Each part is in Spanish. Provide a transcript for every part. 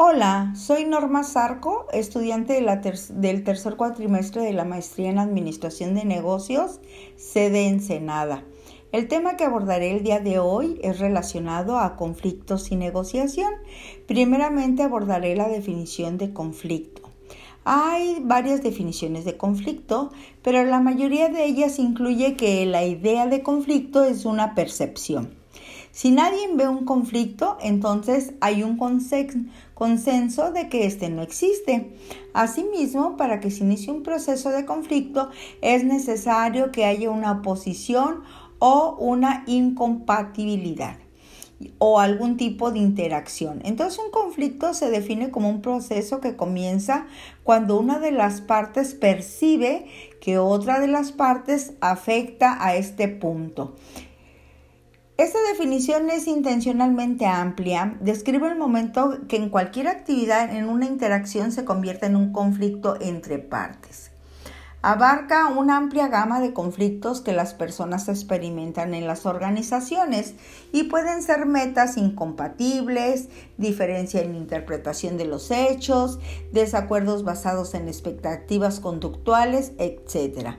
Hola, soy Norma Zarco, estudiante del tercer cuatrimestre de la maestría en Administración de Negocios, sede Ensenada. El tema que abordaré el día de hoy es relacionado a conflictos y negociación. Primeramente abordaré la definición de conflicto. Hay varias definiciones de conflicto, pero la mayoría de ellas incluye que la idea de conflicto es una percepción. Si nadie ve un conflicto, entonces hay un consenso de que éste no existe. Asimismo, para que se inicie un proceso de conflicto, es necesario que haya una oposición o una incompatibilidad o algún tipo de interacción. Entonces un conflicto se define como un proceso que comienza cuando una de las partes percibe que otra de las partes afecta a este punto. Esta definición es intencionalmente amplia, describe el momento que en cualquier actividad, en una interacción, se convierte en un conflicto entre partes. Abarca una amplia gama de conflictos que las personas experimentan en las organizaciones y pueden ser metas incompatibles, diferencia en interpretación de los hechos, desacuerdos basados en expectativas conductuales, etc.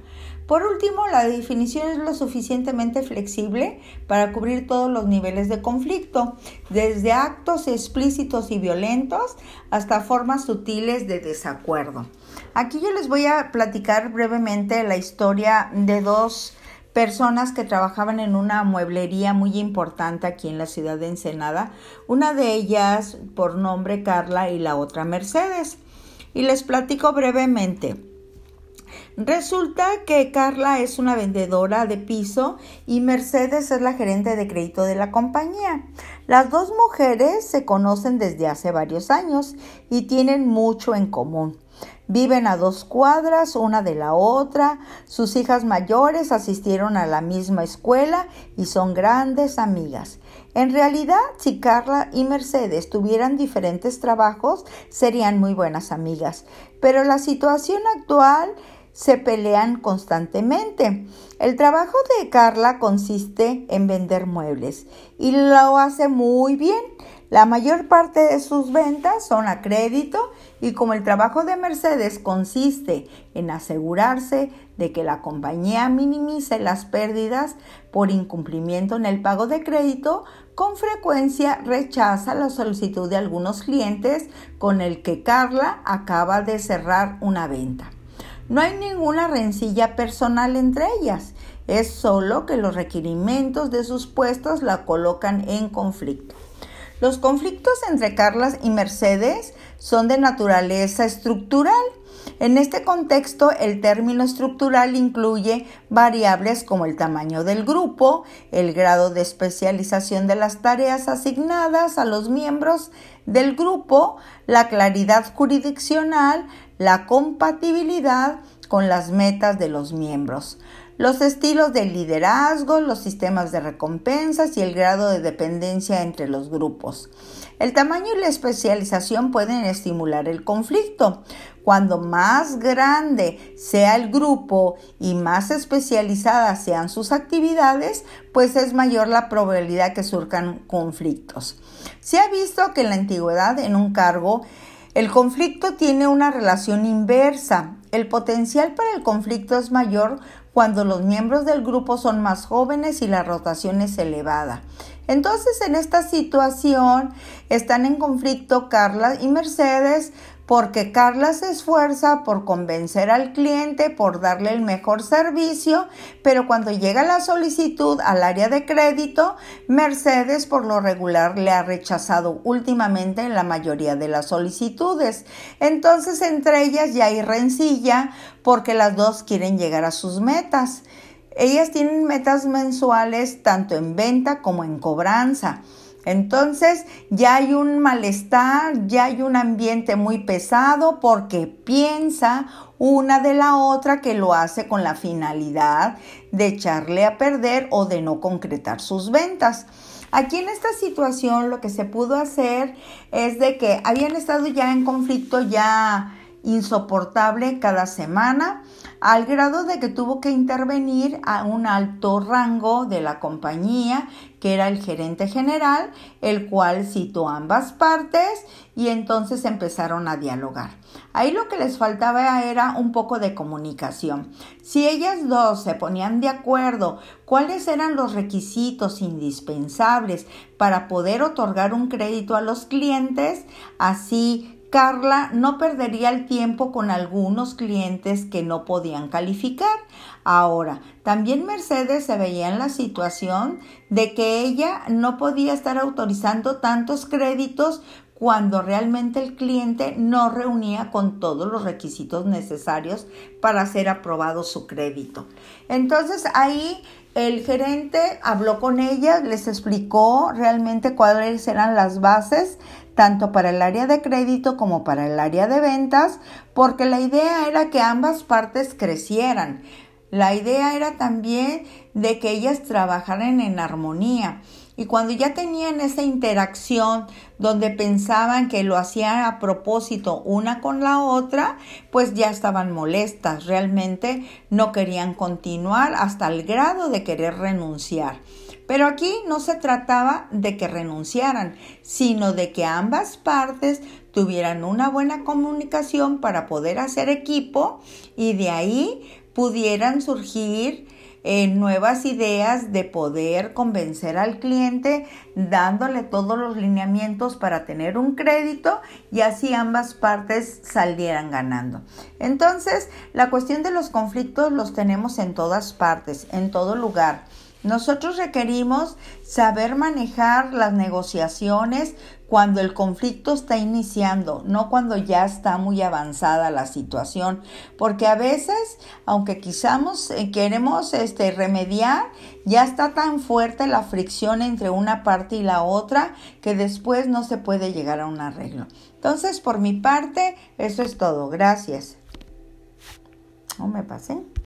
Por último, la definición es lo suficientemente flexible para cubrir todos los niveles de conflicto, desde actos explícitos y violentos hasta formas sutiles de desacuerdo. Aquí yo les voy a platicar brevemente la historia de dos personas que trabajaban en una mueblería muy importante aquí en la ciudad de Ensenada, una de ellas por nombre Carla y la otra Mercedes. Y les platico brevemente. Resulta que Carla es una vendedora de piso y Mercedes es la gerente de crédito de la compañía. Las dos mujeres se conocen desde hace varios años y tienen mucho en común. Viven a dos cuadras una de la otra, sus hijas mayores asistieron a la misma escuela y son grandes amigas. En realidad, si Carla y Mercedes tuvieran diferentes trabajos, serían muy buenas amigas. Pero la situación actual se pelean constantemente. El trabajo de Carla consiste en vender muebles y lo hace muy bien. La mayor parte de sus ventas son a crédito y como el trabajo de Mercedes consiste en asegurarse de que la compañía minimice las pérdidas por incumplimiento en el pago de crédito, con frecuencia rechaza la solicitud de algunos clientes con el que Carla acaba de cerrar una venta. No hay ninguna rencilla personal entre ellas, es solo que los requerimientos de sus puestos la colocan en conflicto. Los conflictos entre Carlas y Mercedes son de naturaleza estructural. En este contexto, el término estructural incluye variables como el tamaño del grupo, el grado de especialización de las tareas asignadas a los miembros del grupo, la claridad jurisdiccional, la compatibilidad con las metas de los miembros, los estilos de liderazgo, los sistemas de recompensas y el grado de dependencia entre los grupos. El tamaño y la especialización pueden estimular el conflicto. Cuando más grande sea el grupo y más especializadas sean sus actividades, pues es mayor la probabilidad que surcan conflictos. Se ha visto que en la antigüedad en un cargo el conflicto tiene una relación inversa. El potencial para el conflicto es mayor cuando los miembros del grupo son más jóvenes y la rotación es elevada. Entonces, en esta situación están en conflicto Carla y Mercedes porque Carla se esfuerza por convencer al cliente, por darle el mejor servicio, pero cuando llega la solicitud al área de crédito, Mercedes por lo regular le ha rechazado últimamente en la mayoría de las solicitudes. Entonces entre ellas ya hay rencilla porque las dos quieren llegar a sus metas. Ellas tienen metas mensuales tanto en venta como en cobranza. Entonces ya hay un malestar, ya hay un ambiente muy pesado porque piensa una de la otra que lo hace con la finalidad de echarle a perder o de no concretar sus ventas. Aquí en esta situación lo que se pudo hacer es de que habían estado ya en conflicto ya insoportable cada semana, al grado de que tuvo que intervenir a un alto rango de la compañía, que era el gerente general, el cual citó ambas partes y entonces empezaron a dialogar. Ahí lo que les faltaba era un poco de comunicación. Si ellas dos se ponían de acuerdo cuáles eran los requisitos indispensables para poder otorgar un crédito a los clientes, así Carla no perdería el tiempo con algunos clientes que no podían calificar. Ahora, también Mercedes se veía en la situación de que ella no podía estar autorizando tantos créditos cuando realmente el cliente no reunía con todos los requisitos necesarios para ser aprobado su crédito. Entonces ahí el gerente habló con ella, les explicó realmente cuáles eran las bases tanto para el área de crédito como para el área de ventas, porque la idea era que ambas partes crecieran. La idea era también de que ellas trabajaran en armonía. Y cuando ya tenían esa interacción donde pensaban que lo hacían a propósito una con la otra, pues ya estaban molestas, realmente no querían continuar hasta el grado de querer renunciar. Pero aquí no se trataba de que renunciaran, sino de que ambas partes tuvieran una buena comunicación para poder hacer equipo y de ahí pudieran surgir eh, nuevas ideas de poder convencer al cliente dándole todos los lineamientos para tener un crédito y así ambas partes salieran ganando. Entonces, la cuestión de los conflictos los tenemos en todas partes, en todo lugar. Nosotros requerimos saber manejar las negociaciones cuando el conflicto está iniciando, no cuando ya está muy avanzada la situación, porque a veces, aunque quizás eh, queremos este, remediar, ya está tan fuerte la fricción entre una parte y la otra que después no se puede llegar a un arreglo. Entonces, por mi parte, eso es todo. Gracias. ¿No me pasé?